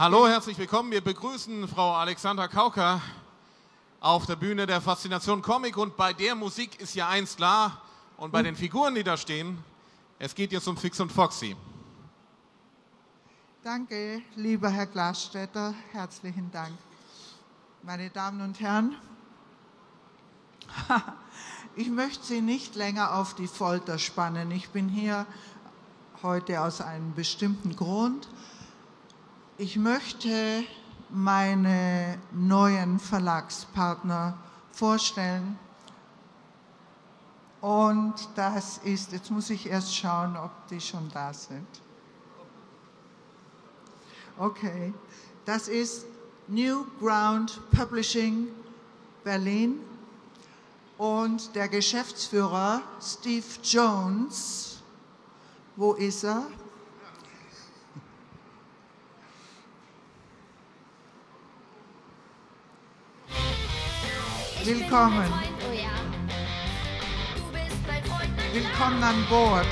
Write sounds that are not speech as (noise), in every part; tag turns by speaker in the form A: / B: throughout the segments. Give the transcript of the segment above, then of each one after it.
A: Hallo, herzlich willkommen. Wir begrüßen Frau Alexandra Kauker auf der Bühne der Faszination Comic und bei der Musik ist ja eins klar und bei den Figuren, die da stehen, es geht jetzt um Fix und Foxy.
B: Danke, lieber Herr Glasstädter, herzlichen Dank. Meine Damen und Herren, (laughs) ich möchte Sie nicht länger auf die Folter spannen. Ich bin hier heute aus einem bestimmten Grund. Ich möchte meine neuen Verlagspartner vorstellen. Und das ist, jetzt muss ich erst schauen, ob die schon da sind. Okay, das ist New Ground Publishing Berlin und der Geschäftsführer Steve Jones. Wo ist er? Willkommen. Willkommen an Bord.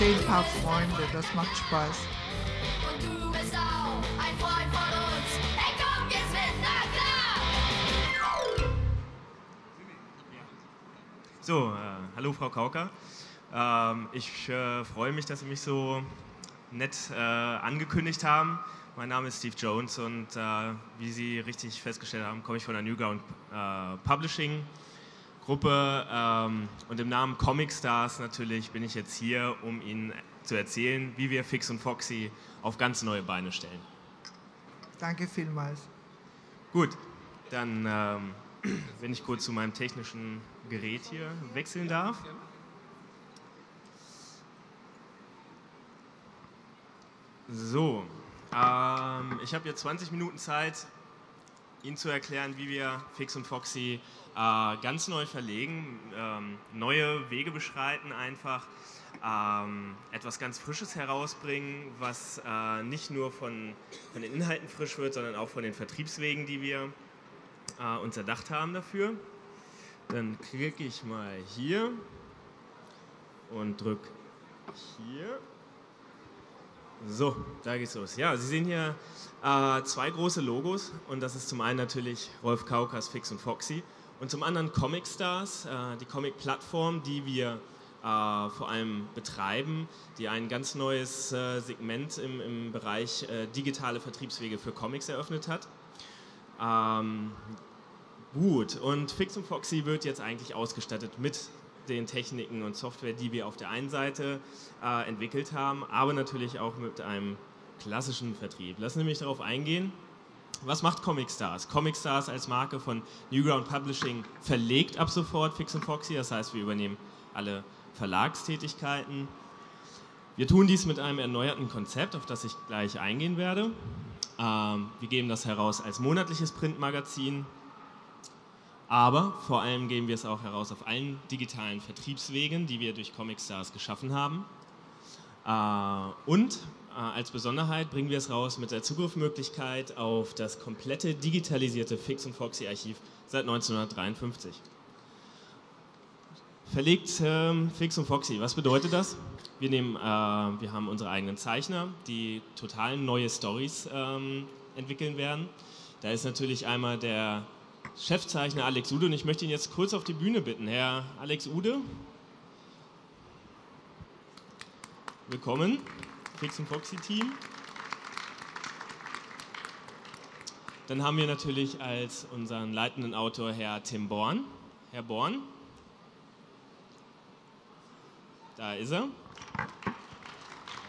B: Zehn paar Freunde, das macht Spaß.
C: Und du bist auch ein Freund von uns. Hey, komm jetzt mit, klar.
D: So, äh, hallo Frau Kauker. Ähm, ich äh, freue mich, dass Sie mich so nett äh, angekündigt haben. Mein Name ist Steve Jones und äh, wie Sie richtig festgestellt haben, komme ich von der Newground äh, Publishing Gruppe ähm, und im Namen Comic Stars natürlich bin ich jetzt hier, um Ihnen zu erzählen, wie wir Fix und Foxy auf ganz neue Beine stellen.
B: Danke vielmals.
D: Gut, dann, ähm, (clears throat) wenn ich kurz zu meinem technischen Gerät hier wechseln darf. So, ähm, ich habe jetzt 20 Minuten Zeit, Ihnen zu erklären, wie wir Fix und Foxy äh, ganz neu verlegen, ähm, neue Wege beschreiten einfach, ähm, etwas ganz Frisches herausbringen, was äh, nicht nur von, von den Inhalten frisch wird, sondern auch von den Vertriebswegen, die wir äh, uns erdacht haben dafür. Dann klicke ich mal hier und drücke hier. So, da geht's los. Ja, Sie sehen hier äh, zwei große Logos und das ist zum einen natürlich Rolf Kaukas Fix und Foxy und zum anderen Comic Stars, äh, die Comic-Plattform, die wir äh, vor allem betreiben, die ein ganz neues äh, Segment im, im Bereich äh, digitale Vertriebswege für Comics eröffnet hat. Ähm, gut, und Fix und Foxy wird jetzt eigentlich ausgestattet mit den Techniken und Software, die wir auf der einen Seite äh, entwickelt haben, aber natürlich auch mit einem klassischen Vertrieb. Lassen Sie mich darauf eingehen. Was macht Comic Stars? Comic Stars als Marke von Newground Publishing verlegt ab sofort Fix und Foxy, das heißt, wir übernehmen alle Verlagstätigkeiten. Wir tun dies mit einem erneuerten Konzept, auf das ich gleich eingehen werde. Ähm, wir geben das heraus als monatliches Printmagazin, aber vor allem geben wir es auch heraus auf allen digitalen Vertriebswegen, die wir durch Comic Stars geschaffen haben. Äh, und äh, als Besonderheit bringen wir es raus mit der Zugriffsmöglichkeit auf das komplette digitalisierte Fix und Foxy Archiv seit 1953. Verlegt ähm, Fix und Foxy, was bedeutet das? Wir, nehmen, äh, wir haben unsere eigenen Zeichner, die total neue Stories ähm, entwickeln werden. Da ist natürlich einmal der Chefzeichner Alex Ude und ich möchte ihn jetzt kurz auf die Bühne bitten. Herr Alex Ude, willkommen, Fix und Foxy Team. Dann haben wir natürlich als unseren leitenden Autor Herr Tim Born. Herr Born, da ist er.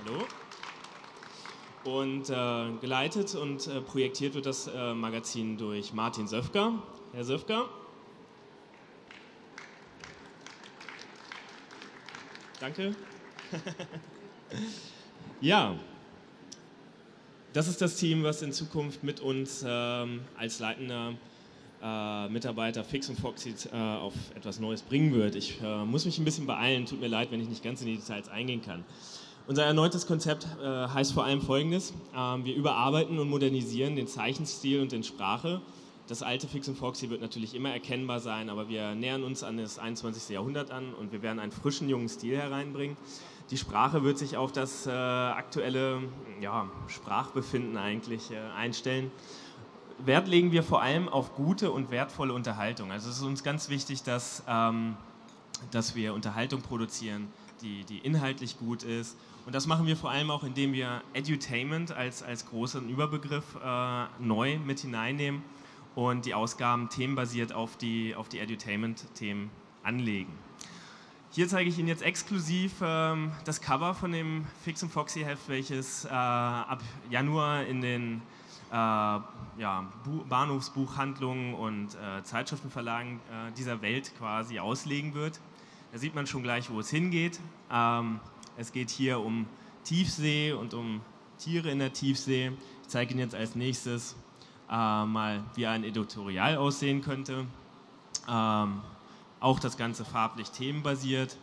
D: Hallo. Und äh, geleitet und äh, projektiert wird das äh, Magazin durch Martin Söfker. Herr Söfker. Danke. (laughs) ja, das ist das Team, was in Zukunft mit uns ähm, als leitender äh, Mitarbeiter Fix und Foxy äh, auf etwas Neues bringen wird. Ich äh, muss mich ein bisschen beeilen, tut mir leid, wenn ich nicht ganz in die Details eingehen kann. Unser erneutes Konzept äh, heißt vor allem folgendes: ähm, Wir überarbeiten und modernisieren den Zeichenstil und den Sprache. Das alte Fix und Foxy wird natürlich immer erkennbar sein, aber wir nähern uns an das 21. Jahrhundert an und wir werden einen frischen, jungen Stil hereinbringen. Die Sprache wird sich auf das äh, aktuelle ja, Sprachbefinden eigentlich äh, einstellen. Wert legen wir vor allem auf gute und wertvolle Unterhaltung. Also es ist uns ganz wichtig, dass, ähm, dass wir Unterhaltung produzieren, die, die inhaltlich gut ist. Und das machen wir vor allem auch, indem wir Edutainment als, als großen Überbegriff äh, neu mit hineinnehmen und die Ausgaben themenbasiert auf die, auf die Edutainment-Themen anlegen. Hier zeige ich Ihnen jetzt exklusiv ähm, das Cover von dem Fix und Foxy Heft, welches äh, ab Januar in den äh, ja, Bahnhofsbuchhandlungen und äh, Zeitschriftenverlagen äh, dieser Welt quasi auslegen wird. Da sieht man schon gleich, wo es hingeht. Ähm, es geht hier um Tiefsee und um Tiere in der Tiefsee. Ich zeige Ihnen jetzt als nächstes äh, mal, wie ein Editorial aussehen könnte. Ähm, auch das Ganze farblich themenbasiert.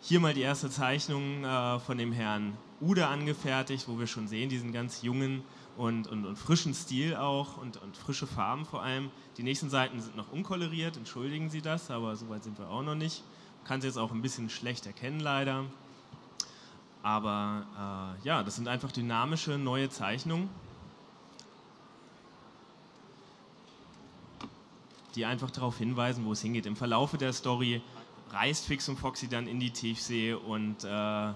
D: Hier mal die erste Zeichnung äh, von dem Herrn Ude angefertigt, wo wir schon sehen, diesen ganz jungen und, und, und frischen Stil auch und, und, frische Farben vor allem. Die nächsten Seiten sind noch unkoloriert, entschuldigen Sie das, aber soweit sind wir auch noch nicht. Kann sie jetzt auch ein bisschen schlecht erkennen leider. Aber äh, ja, das sind einfach dynamische neue Zeichnungen, die einfach darauf hinweisen, wo es hingeht. Im Verlaufe der Story reist Fix und Foxy dann in die Tiefsee und äh,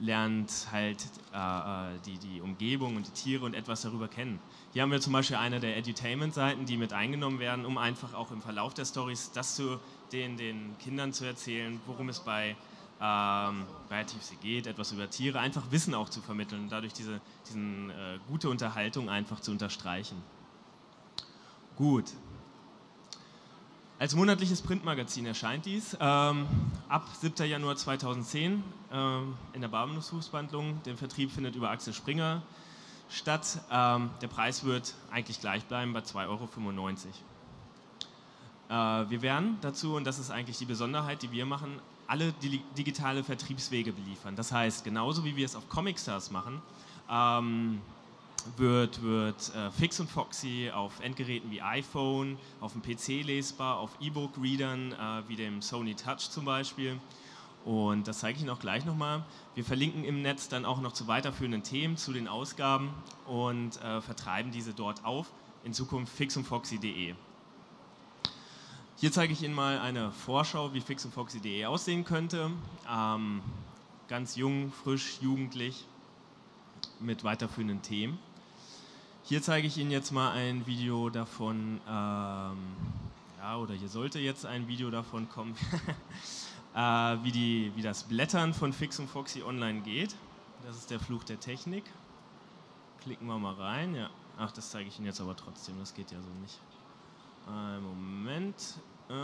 D: lernt halt äh, äh, die, die Umgebung und die Tiere und etwas darüber kennen. Hier haben wir zum Beispiel eine der Edutainment-Seiten, die mit eingenommen werden, um einfach auch im Verlauf der Stories das zu den, den Kindern zu erzählen, worum es bei, ähm, Tiefsee geht, etwas über Tiere, einfach Wissen auch zu vermitteln und dadurch diese diesen, äh, gute Unterhaltung einfach zu unterstreichen. Gut, als monatliches Printmagazin erscheint dies ähm, ab 7. Januar 2010 ähm, in der Babenhofsbuchhandlung. Der Vertrieb findet über Axel Springer statt. Ähm, der Preis wird eigentlich gleich bleiben bei 2,95 Euro. Äh, wir werden dazu, und das ist eigentlich die Besonderheit, die wir machen, alle digitale Vertriebswege beliefern. Das heißt, genauso wie wir es auf Comicstars machen, ähm, wird, wird äh, Fix und Foxy auf Endgeräten wie iPhone, auf dem PC lesbar, auf E-Book-Readern äh, wie dem Sony Touch zum Beispiel. Und das zeige ich Ihnen auch gleich nochmal. Wir verlinken im Netz dann auch noch zu weiterführenden Themen, zu den Ausgaben und äh, vertreiben diese dort auf. In Zukunft fixundfoxy.de. Hier zeige ich Ihnen mal eine Vorschau, wie fixundfoxy.de aussehen könnte. Ähm, ganz jung, frisch, jugendlich mit weiterführenden Themen. Hier zeige ich Ihnen jetzt mal ein Video davon, ähm, ja, oder hier sollte jetzt ein Video davon kommen, (laughs) äh, wie, die, wie das Blättern von Fix und Foxy online geht. Das ist der Fluch der Technik. Klicken wir mal rein. Ja. Ach, das zeige ich Ihnen jetzt aber trotzdem, das geht ja so nicht. Einen Moment. Äh,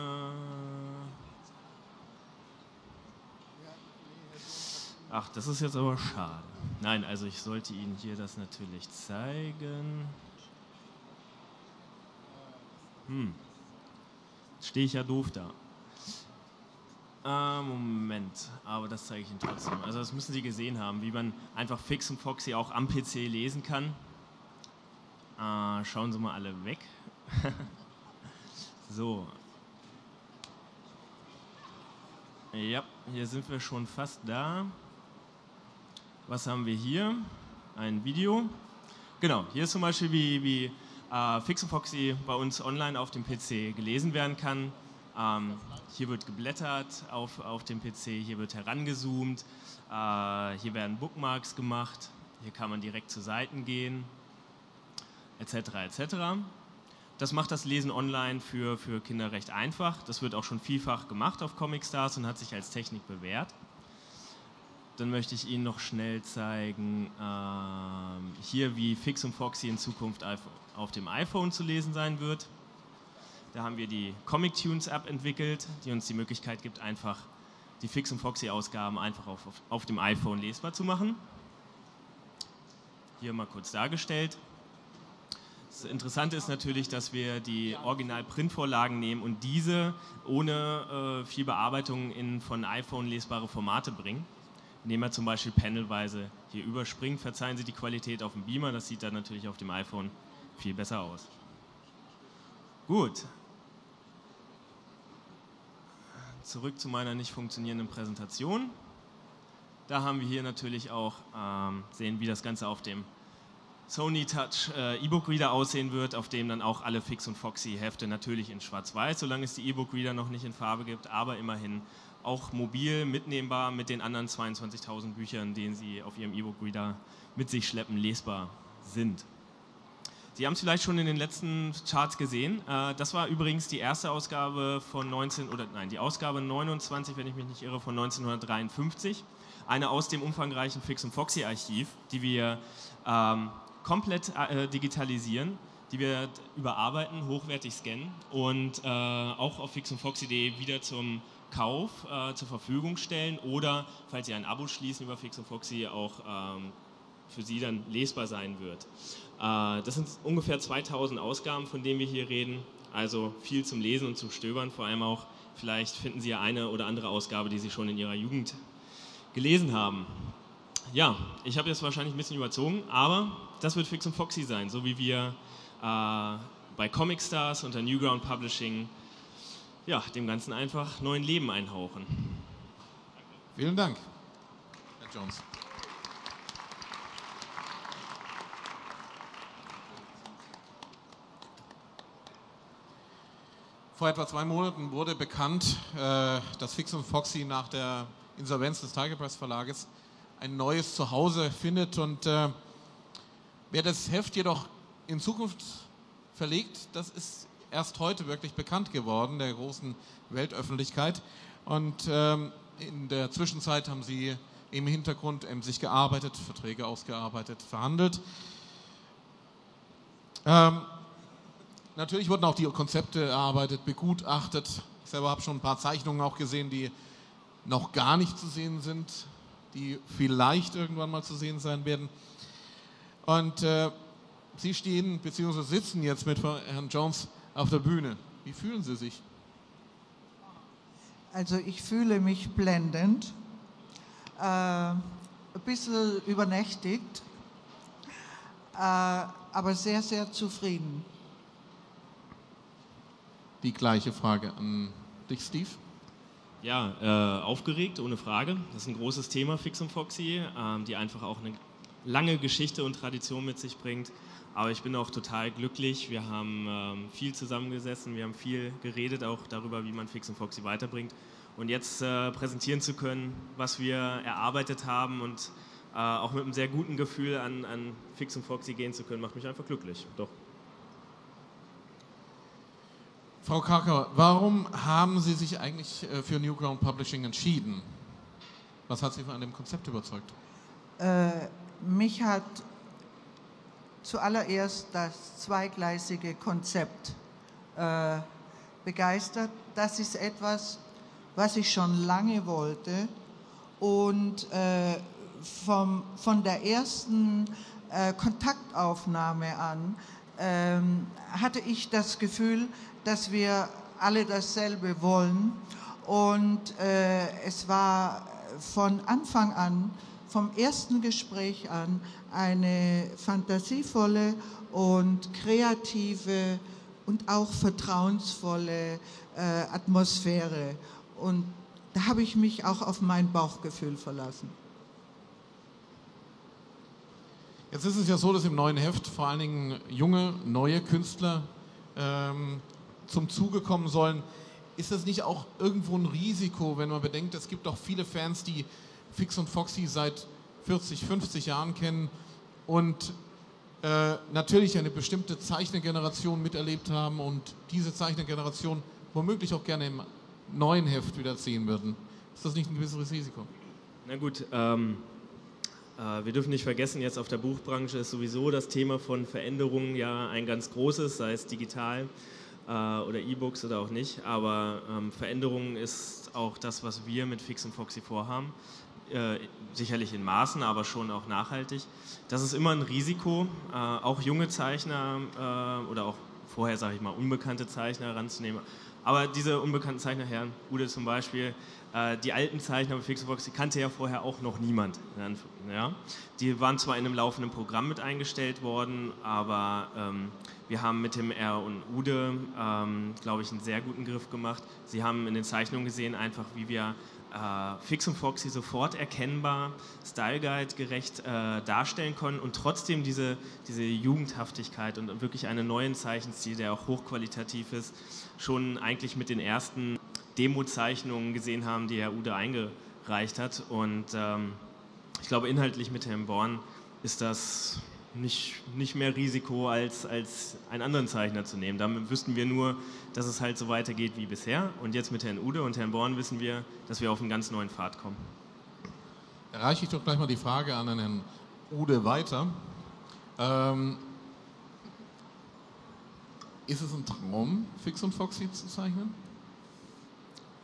D: Ach, das ist jetzt aber schade. Nein, also ich sollte Ihnen hier das natürlich zeigen. Hm. Stehe ich ja doof da. Äh, Moment, aber das zeige ich Ihnen trotzdem. Also das müssen Sie gesehen haben, wie man einfach Fix und Foxy auch am PC lesen kann. Äh, schauen Sie mal alle weg. (laughs) so. Ja, hier sind wir schon fast da. Was haben wir hier? Ein Video. Genau, hier ist zum Beispiel, wie, wie äh, Fix und Foxy bei uns online auf dem PC gelesen werden kann. Ähm, hier wird geblättert auf, auf dem PC, hier wird herangezoomt, äh, hier werden Bookmarks gemacht, hier kann man direkt zu Seiten gehen, etc. etc. Das macht das Lesen online für, für Kinder recht einfach. Das wird auch schon vielfach gemacht auf Comic Stars und hat sich als Technik bewährt. Dann möchte ich Ihnen noch schnell zeigen, ähm, hier wie Fix und Foxy in Zukunft auf dem iPhone zu lesen sein wird. Da haben wir die Comic Tunes App entwickelt, die uns die Möglichkeit gibt, einfach die Fix und Foxy-Ausgaben einfach auf, auf, auf dem iPhone lesbar zu machen. Hier mal kurz dargestellt. Das Interessante ist natürlich, dass wir die Original-Printvorlagen nehmen und diese ohne äh, viel Bearbeitung in von iPhone lesbare Formate bringen. Indem wir zum Beispiel panelweise hier überspringen, verzeihen Sie die Qualität auf dem Beamer, das sieht dann natürlich auf dem iPhone viel besser aus. Gut. Zurück zu meiner nicht funktionierenden Präsentation. Da haben wir hier natürlich auch ähm, sehen, wie das Ganze auf dem Sony Touch äh, E-Book Reader aussehen wird, auf dem dann auch alle Fix und Foxy Hefte natürlich in Schwarz-Weiß, solange es die E-Book Reader noch nicht in Farbe gibt, aber immerhin auch mobil mitnehmbar mit den anderen 22.000 Büchern, denen Sie auf Ihrem E-Book Reader mit sich schleppen, lesbar sind. Sie haben es vielleicht schon in den letzten Charts gesehen. Äh, das war übrigens die erste Ausgabe von 19 oder nein, die Ausgabe 29, wenn ich mich nicht irre, von 1953. Eine aus dem umfangreichen Fix und Foxy Archiv, die wir ähm, komplett äh, digitalisieren, die wir überarbeiten, hochwertig scannen und äh, auch auf fixundfoxy.de wieder zum Kauf äh, zur Verfügung stellen oder, falls Sie ein Abo schließen über Fix auch ähm, für Sie dann lesbar sein wird. Äh, das sind ungefähr 2000 Ausgaben, von denen wir hier reden, also viel zum Lesen und zum Stöbern, vor allem auch, vielleicht finden Sie ja eine oder andere Ausgabe, die Sie schon in Ihrer Jugend gelesen haben. Ja, ich habe jetzt wahrscheinlich ein bisschen überzogen, aber das wird Fix und Foxy sein, so wie wir äh, bei Comic Stars unter Newground Publishing ja, dem Ganzen einfach neuen Leben einhauchen.
A: Vielen Dank, Herr Jones. Vor etwa zwei Monaten wurde bekannt, äh, dass Fix und Foxy nach der Insolvenz des Tiger Press Verlages ein neues Zuhause findet. Und äh, wer das Heft jedoch in Zukunft verlegt, das ist erst heute wirklich bekannt geworden, der großen Weltöffentlichkeit. Und ähm, in der Zwischenzeit haben sie im Hintergrund emsig gearbeitet, Verträge ausgearbeitet, verhandelt. Ähm, natürlich wurden auch die Konzepte erarbeitet, begutachtet. Ich selber habe schon ein paar Zeichnungen auch gesehen, die noch gar nicht zu sehen sind die vielleicht irgendwann mal zu sehen sein werden. Und äh, Sie stehen bzw. sitzen jetzt mit Herrn Jones auf der Bühne. Wie fühlen Sie sich?
B: Also ich fühle mich blendend, äh, ein bisschen übernächtigt, äh, aber sehr, sehr zufrieden.
A: Die gleiche Frage an dich, Steve.
D: Ja, äh, aufgeregt, ohne Frage. Das ist ein großes Thema, Fix und Foxy, äh, die einfach auch eine lange Geschichte und Tradition mit sich bringt. Aber ich bin auch total glücklich. Wir haben ähm, viel zusammengesessen, wir haben viel geredet, auch darüber, wie man Fix und Foxy weiterbringt. Und jetzt äh, präsentieren zu können, was wir erarbeitet haben und äh, auch mit einem sehr guten Gefühl an, an Fix und Foxy gehen zu können, macht mich einfach glücklich. Doch.
A: Frau Karker, warum haben Sie sich eigentlich äh, für Newground Publishing entschieden? Was hat Sie von dem Konzept überzeugt?
B: Äh, mich hat zuallererst das zweigleisige Konzept äh, begeistert. Das ist etwas, was ich schon lange wollte und äh, vom, von der ersten äh, Kontaktaufnahme an ähm, hatte ich das Gefühl, dass wir alle dasselbe wollen. Und äh, es war von Anfang an, vom ersten Gespräch an, eine fantasievolle und kreative und auch vertrauensvolle äh, Atmosphäre. Und da habe ich mich auch auf mein Bauchgefühl verlassen.
A: Jetzt ist es ja so, dass im neuen Heft vor allen Dingen junge, neue Künstler ähm, zum Zuge kommen sollen. Ist das nicht auch irgendwo ein Risiko, wenn man bedenkt, es gibt auch viele Fans, die Fix und Foxy seit 40, 50 Jahren kennen und äh, natürlich eine bestimmte Zeichnergeneration miterlebt haben und diese Zeichnergeneration womöglich auch gerne im neuen Heft wieder sehen würden. Ist das nicht ein gewisses Risiko?
D: Na gut, ähm, äh, wir dürfen nicht vergessen, jetzt auf der Buchbranche ist sowieso das Thema von Veränderungen ja ein ganz großes, sei es digital äh, oder E-Books oder auch nicht. Aber ähm, Veränderung ist auch das, was wir mit Fix und Foxy vorhaben. Äh, sicherlich in Maßen, aber schon auch nachhaltig. Das ist immer ein Risiko, äh, auch junge Zeichner äh, oder auch vorher, sage ich mal, unbekannte Zeichner heranzunehmen. Aber diese unbekannten Zeichner, Herrn Ude zum Beispiel, äh, die alten Zeichner bei und Foxy kannte ja vorher auch noch niemand. Ja? Die waren zwar in einem laufenden Programm mit eingestellt worden, aber ähm, wir haben mit dem R und Ude, ähm, glaube ich, einen sehr guten Griff gemacht. Sie haben in den Zeichnungen gesehen, einfach wie wir Fix und Foxy sofort erkennbar, Style Guide gerecht äh, darstellen können und trotzdem diese, diese Jugendhaftigkeit und wirklich einen neuen Zeichenstil, der auch hochqualitativ ist, schon eigentlich mit den ersten Demo-Zeichnungen gesehen haben, die Herr Ude eingereicht hat. Und ähm, ich glaube, inhaltlich mit Herrn Born ist das nicht, nicht mehr Risiko, als, als einen anderen Zeichner zu nehmen. Damit wüssten wir nur, dass es halt so weitergeht wie bisher. Und jetzt mit Herrn Ude und Herrn Born wissen wir, dass wir auf einen ganz neuen Pfad kommen.
A: Da reiche ich doch gleich mal die Frage an Herrn Ude weiter. Ähm, ist es ein Traum, Fix und Foxy zu zeichnen?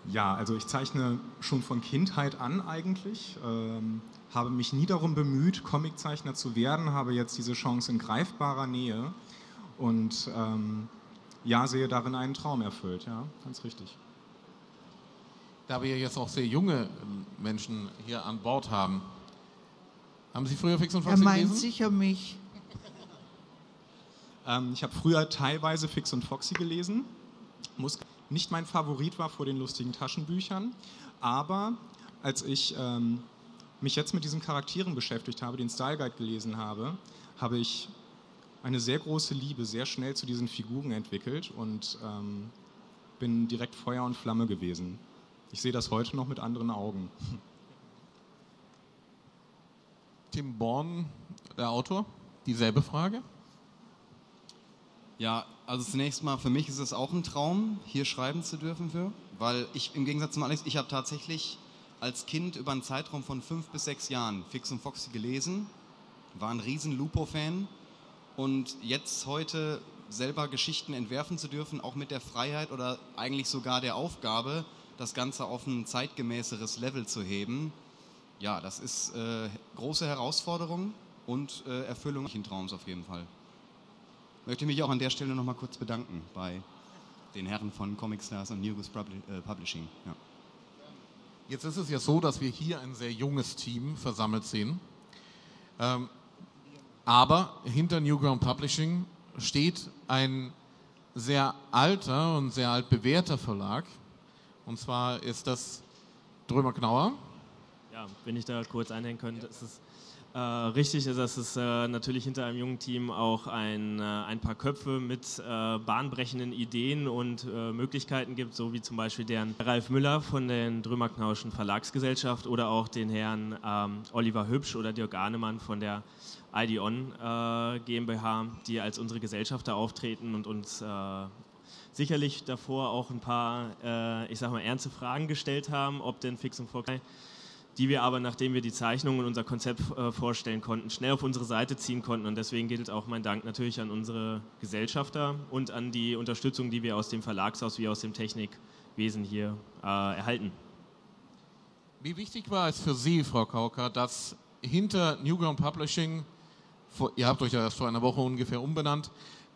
E: Ja, also ich zeichne schon von Kindheit an eigentlich. Ähm, habe mich nie darum bemüht, Comiczeichner zu werden, habe jetzt diese Chance in greifbarer Nähe und ähm, ja, sehe darin einen Traum erfüllt, ja, ganz richtig.
A: Da wir jetzt auch sehr junge ähm, Menschen hier an Bord haben, haben Sie früher Fix und Foxy
B: Er meint
A: gelesen?
B: sicher mich. (laughs)
E: Ähm, ich habe früher teilweise Fix und Foxy gelesen. Muss, nicht mein Favorit war vor den lustigen Taschenbüchern, aber als ich ähm, mich jetzt mit diesen Charakteren beschäftigt habe, den Style Guide gelesen habe, habe ich eine sehr große Liebe sehr schnell zu diesen Figuren entwickelt und ähm, bin direkt Feuer und Flamme gewesen. Ich sehe das heute noch mit anderen Augen. (laughs)
A: Tim Born, der Autor, dieselbe Frage.
F: Ja, also zunächst mal, für mich ist es auch ein Traum, hier schreiben zu dürfen für, weil ich im Gegensatz zum Alex, ich habe tatsächlich als Kind über einen Zeitraum von fünf bis sechs Jahren Fix und Foxy gelesen, war ein riesen Lupo-Fan und jetzt heute selber Geschichten entwerfen zu dürfen, auch mit der Freiheit oder eigentlich sogar der Aufgabe, das Ganze auf ein zeitgemäßeres Level zu heben, ja, das ist äh, große Herausforderung und äh, Erfüllung des Traums auf jeden Fall. Möchte mich auch an der Stelle nochmal kurz bedanken bei den Herren von Comic Stars und Publi- äh, Publishing. Ja.
A: Jetzt ist es ja so, dass wir hier ein sehr junges Team versammelt sehen. Ähm, aber hinter Newground Publishing steht ein sehr alter und sehr altbewährter Verlag. Und zwar ist das Drömer Knauer.
D: Ja, wenn ich da kurz einhängen könnte, ist es äh, richtig, dass es äh, natürlich hinter einem jungen Team auch ein, äh, ein paar Köpfe mit äh, bahnbrechenden Ideen und äh, Möglichkeiten gibt, so wie zum Beispiel deren Ralf Müller von der Drömer-Knauschen Verlagsgesellschaft oder auch den Herrn ähm, Oliver Hübsch oder Dirk Ahnemann von der IDON äh, GmbH, die als unsere Gesellschafter auftreten und uns sicherlich davor auch ein paar, ich sag mal, ernste Fragen gestellt haben, ob denn Fix und Fox die wir aber, nachdem wir die Zeichnungen und unser Konzept äh, vorstellen konnten, schnell auf unsere Seite ziehen konnten. Und deswegen gilt auch mein Dank natürlich an unsere Gesellschafter und an die Unterstützung, die wir aus dem Verlagshaus wie aus dem Technikwesen hier äh, erhalten.
A: Wie wichtig war es für Sie, Frau Kauker, dass hinter Newground Publishing, vor, ihr habt euch ja erst vor einer Woche ungefähr umbenannt,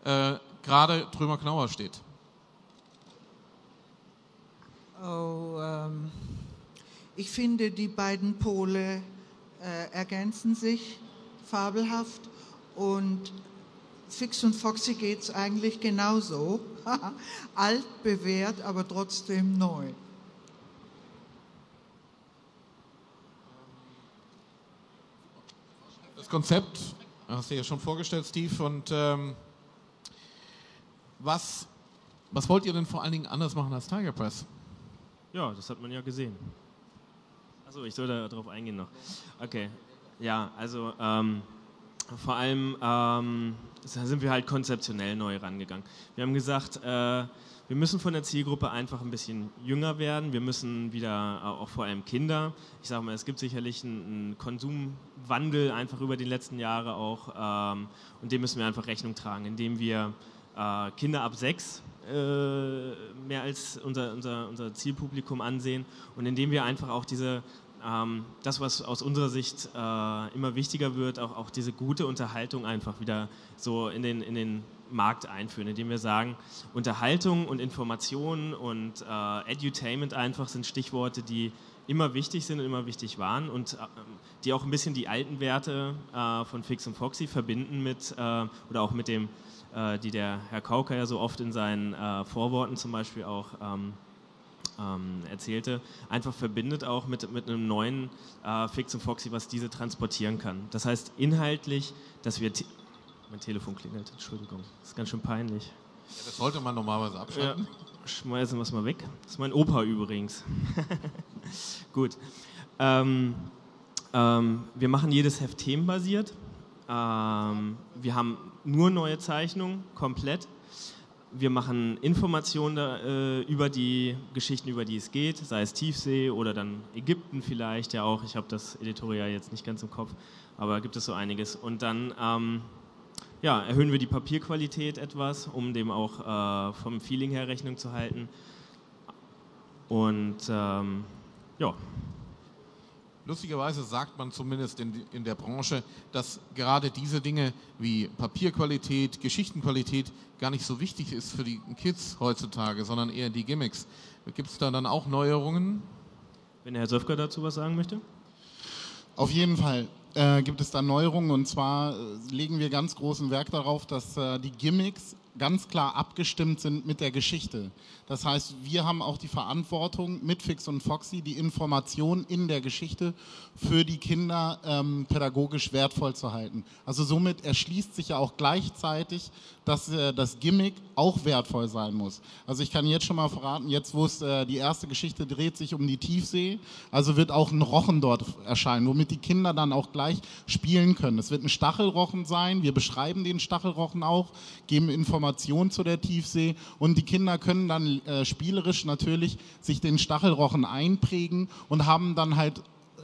A: äh, gerade Drömer Knauer steht?
B: Oh, ähm, ich finde, die beiden Pole äh, ergänzen sich fabelhaft und Fix und Foxy geht es eigentlich genauso. (laughs) Alt, bewährt, aber trotzdem neu.
A: Das Konzept hast du ja schon vorgestellt, Steve. Und ähm, was, was wollt ihr denn vor allen Dingen anders machen als Tiger Press?
D: Ja, das hat man ja gesehen. Achso, ich soll da drauf eingehen noch. Okay. Ja, also ähm, vor allem ähm, sind wir halt konzeptionell neu rangegangen. Wir haben gesagt, äh, wir müssen von der Zielgruppe einfach ein bisschen jünger werden. Wir müssen wieder, auch vor allem Kinder, ich sage mal, es gibt sicherlich einen, einen Konsumwandel einfach über die letzten Jahre auch ähm, und dem müssen wir einfach Rechnung tragen, indem wir äh, Kinder ab sechs äh, mehr als unser, unser, unser Zielpublikum ansehen. Und indem wir einfach auch diese ähm, das, was aus unserer Sicht äh, immer wichtiger wird, auch, auch diese gute Unterhaltung einfach wieder so in den, in den Markt einführen, indem wir sagen, Unterhaltung und Information und äh, Edutainment einfach sind Stichworte, die immer wichtig sind und immer wichtig waren und äh, die auch ein bisschen die alten Werte äh, von Fix und Foxy verbinden mit äh, oder auch mit dem, äh, die der Herr Kauker ja so oft in seinen äh, Vorworten zum Beispiel auch ähm, ähm, erzählte, einfach verbindet auch mit, mit einem neuen äh, Fix und Foxy, was diese transportieren kann. Das heißt inhaltlich, dass wir... Mein Telefon klingelt, Entschuldigung. Das ist ganz schön peinlich.
A: Ja, das sollte man normalerweise
D: Ja,
A: abschalten.
D: schmeißen wir es mal weg. Das ist mein Opa übrigens. (laughs) Gut. Ähm, ähm, wir machen jedes Heft themenbasiert. Ähm, wir haben nur neue Zeichnungen, komplett. Wir machen Informationen da, äh, über die Geschichten, über die es geht, sei es Tiefsee oder dann Ägypten vielleicht, ja auch. Ich habe das Editorial jetzt nicht ganz im Kopf, aber gibt es so einiges. Und dann ähm, ja, erhöhen wir die Papierqualität etwas, um dem auch äh, vom Feeling her Rechnung zu halten. Und ähm, ja,
A: Lustigerweise sagt man zumindest in, in der Branche, dass gerade diese Dinge wie Papierqualität, Geschichtenqualität gar nicht so wichtig ist für die Kids heutzutage, sondern eher die Gimmicks. Gibt es da dann auch Neuerungen?
D: wenn der Herr Söfker dazu was sagen möchte.
G: Auf jeden Fall äh, gibt es da Neuerungen und zwar äh, legen wir ganz großen Werk darauf, dass äh, die Gimmicks ganz klar abgestimmt sind mit der Geschichte. Das heißt, wir haben auch die Verantwortung mit Fix und Foxy, die Information in der Geschichte für die Kinder ähm, pädagogisch wertvoll zu halten. Also somit erschließt sich ja auch gleichzeitig, dass äh, das Gimmick auch wertvoll sein muss. Also ich kann jetzt schon mal verraten, jetzt wo es äh, die erste Geschichte dreht sich um die Tiefsee, also wird auch ein Rochen dort erscheinen, womit die Kinder dann auch gleich spielen können. Es wird ein Stachelrochen sein, wir beschreiben den Stachelrochen auch, geben Informationen zu der Tiefsee und die Kinder können dann äh, spielerisch natürlich sich den Stachelrochen einprägen und haben dann halt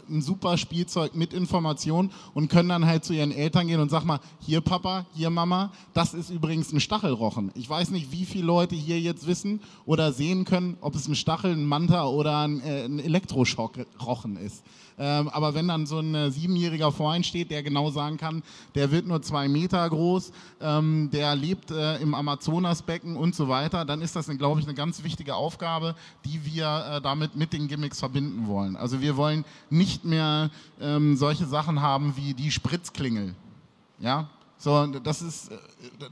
G: ein super Spielzeug mit Information und können dann halt zu ihren Eltern gehen und sag mal, hier Papa, hier Mama, das ist übrigens ein Stachelrochen. Ich weiß nicht, wie viele Leute hier jetzt wissen oder sehen können, ob es ein Stachel, ein Manta oder ein, äh, ein Elektroschockrochen ist. Ähm, aber wenn dann so ein äh, Siebenjähriger vor einem steht, der genau sagen kann, der wird nur zwei Meter groß, ähm, der lebt äh, im Amazonasbecken und so weiter, dann ist das, glaube ich, eine ganz wichtige Aufgabe, die wir äh, damit mit den Gimmicks verbinden wollen. Also wir wollen nicht mehr ähm, solche Sachen haben wie die Spritzklingel. Ja, so, das ist, äh,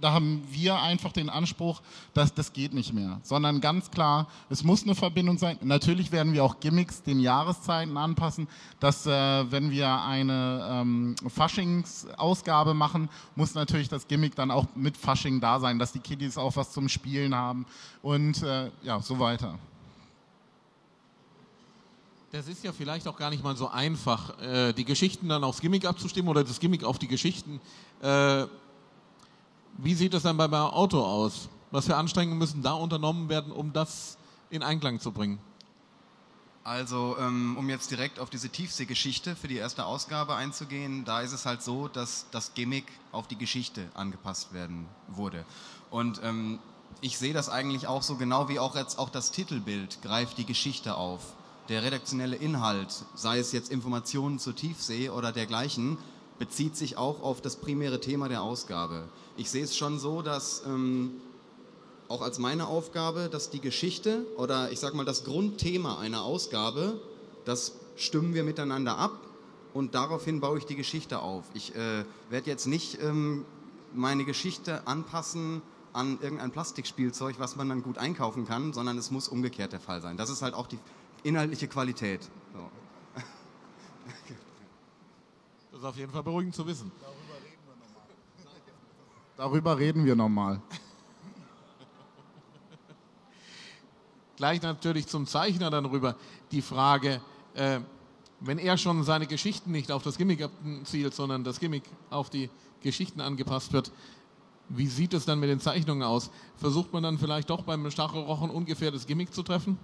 G: da haben wir einfach den Anspruch, dass das geht nicht mehr, sondern ganz klar, es muss eine Verbindung sein. Natürlich werden wir auch Gimmicks den Jahreszeiten anpassen, dass äh, wenn wir eine ähm, Faschingsausgabe machen, muss natürlich das Gimmick dann auch mit Fasching da sein, dass die Kiddies auch was zum Spielen haben und äh, ja, so weiter.
A: Das ist ja vielleicht auch gar nicht mal so einfach, äh, die Geschichten dann aufs Gimmick abzustimmen oder das Gimmick auf die Geschichten. Äh, wie sieht es dann bei, beim Auto aus? Was für Anstrengungen müssen da unternommen werden, um das in Einklang zu bringen?
F: Also, ähm, um jetzt direkt auf diese Tiefseegeschichte für die erste Ausgabe einzugehen, da ist es halt so, dass das Gimmick auf die Geschichte angepasst werden wurde. Und ähm, ich sehe das eigentlich auch so genau wie auch jetzt auch das Titelbild greift die Geschichte auf. Der redaktionelle Inhalt, sei es jetzt Informationen zur Tiefsee oder dergleichen, bezieht sich auch auf das primäre Thema der Ausgabe. Ich sehe es schon so, dass ähm, auch als meine Aufgabe, dass die Geschichte oder ich sag mal das Grundthema einer Ausgabe, das stimmen wir miteinander ab und daraufhin baue ich die Geschichte auf. Ich äh, werde jetzt nicht ähm, meine Geschichte anpassen an irgendein Plastikspielzeug, was man dann gut einkaufen kann, sondern es muss umgekehrt der Fall sein. Das ist halt auch die inhaltliche Qualität. So.
A: Das ist auf jeden Fall beruhigend zu wissen.
G: Darüber reden wir nochmal.
A: Gleich natürlich zum Zeichner dann rüber die Frage, äh, wenn er schon seine Geschichten nicht auf das Gimmick abzielt, sondern das Gimmick auf die Geschichten angepasst wird, wie sieht es dann mit den Zeichnungen aus? Versucht man dann vielleicht doch beim Stachelrochen ungefähr das Gimmick zu treffen?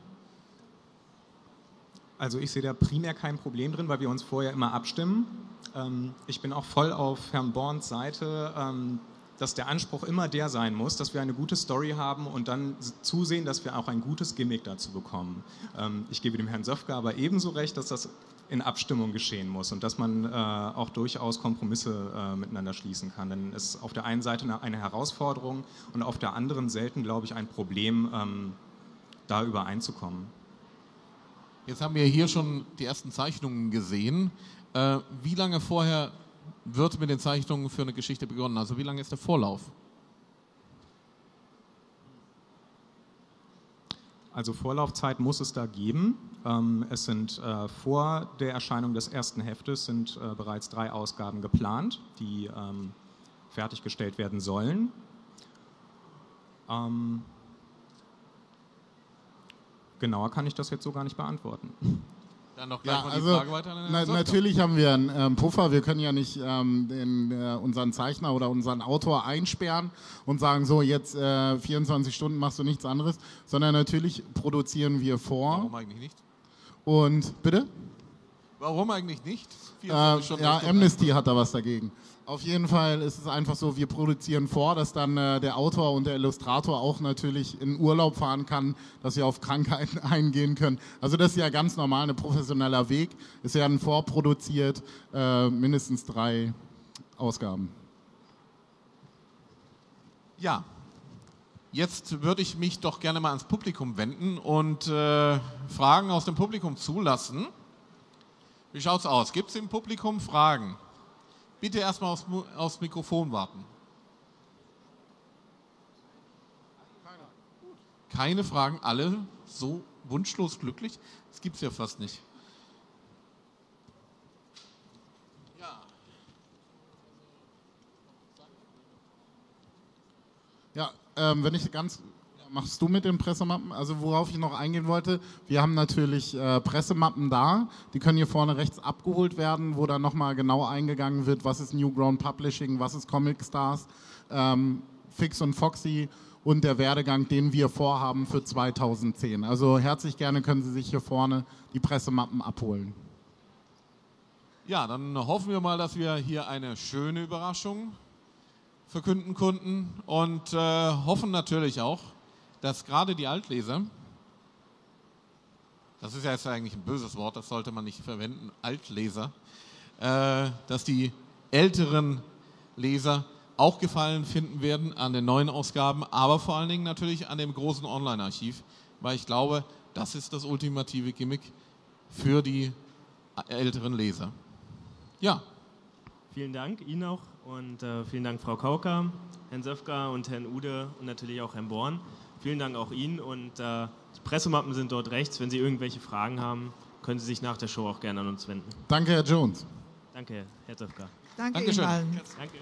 E: Also ich sehe da primär kein Problem drin, weil wir uns vorher immer abstimmen. Ähm, ich bin auch voll auf Herrn Borns Seite. Ähm, dass der Anspruch immer der sein muss, dass wir eine gute Story haben und dann zusehen, dass wir auch ein gutes Gimmick dazu bekommen. Ähm, ich gebe dem Herrn Söfke aber ebenso recht, dass das in Abstimmung geschehen muss und dass man äh, auch durchaus Kompromisse äh, miteinander schließen kann. Denn es ist auf der einen Seite eine, eine Herausforderung und auf der anderen selten, glaube ich, ein Problem, ähm, da übereinzukommen.
A: Jetzt haben wir hier schon die ersten Zeichnungen gesehen. Äh, wie lange vorher wird mit den Zeichnungen für eine Geschichte begonnen? Also wie lange ist der Vorlauf?
E: Also Vorlaufzeit muss es da geben. Ähm, es sind äh, vor der Erscheinung des ersten Heftes sind äh, bereits drei Ausgaben geplant, die ähm, fertiggestellt werden sollen. Ähm, genauer kann ich das jetzt so gar nicht beantworten.
A: Dann noch gleich
G: Ja,
A: mal
G: also
A: die Frage weiter.
G: na, natürlich haben wir einen ähm, Puffer. Wir können ja nicht ähm, den, äh, unseren Zeichner oder unseren Autor einsperren und sagen, so jetzt äh, 24 Stunden machst du nichts anderes, sondern natürlich produzieren wir vor.
A: Warum eigentlich nicht?
G: Und bitte?
A: Warum eigentlich nicht?
G: Äh,
A: 24 Stunden
G: ja, Amnesty hat da was dagegen. Auf jeden Fall ist es einfach so, wir produzieren vor, dass dann äh, der Autor und der Illustrator auch natürlich in Urlaub fahren kann, dass wir auf Krankheiten (laughs) eingehen können. Also das ist ja ganz normal, ein professioneller Weg. Es werden vorproduziert äh, mindestens drei Ausgaben.
A: Ja. Jetzt würde ich mich doch gerne mal ans Publikum wenden und äh, Fragen aus dem Publikum zulassen. Wie schaut's aus? Gibt es im Publikum Fragen? Bitte erstmal aufs, aufs Mikrofon warten. Keine Fragen, alle so wunschlos glücklich? Das gibt's ja fast nicht.
G: Ja, ähm, wenn ich ganz. Machst du mit den Pressemappen? Also worauf ich noch eingehen wollte, wir haben natürlich äh, Pressemappen da, die können hier vorne rechts abgeholt werden, wo dann nochmal genau eingegangen wird, was ist Newground Publishing, was ist Comic Stars, ähm, Fix und Foxy und der Werdegang, den wir vorhaben für 2010. Also herzlich gerne können Sie sich hier vorne die Pressemappen abholen.
A: Ja, dann hoffen wir mal, dass wir hier eine schöne Überraschung verkünden konnten und äh, hoffen natürlich auch, dass gerade die Altleser, das ist ja jetzt eigentlich ein böses Wort, das sollte man nicht verwenden, Altleser, äh, dass die älteren Leser auch Gefallen finden werden an den neuen Ausgaben, aber vor allen Dingen natürlich an dem großen Online-Archiv, weil ich glaube, das ist das ultimative Gimmick für die älteren Leser. Ja,
D: Vielen Dank Ihnen auch und äh, vielen Dank Frau Kauka, Herrn Söfka und Herrn Ude und natürlich auch Herrn Born. Vielen Dank auch Ihnen und äh, die Pressemappen sind dort rechts. Wenn Sie irgendwelche Fragen haben, können Sie sich nach der Show auch gerne an uns wenden.
G: Danke, Herr Jones.
D: Danke, Herr Söfka.
B: Danke
A: Dankeschön.
B: Ihnen allen.
D: Danke.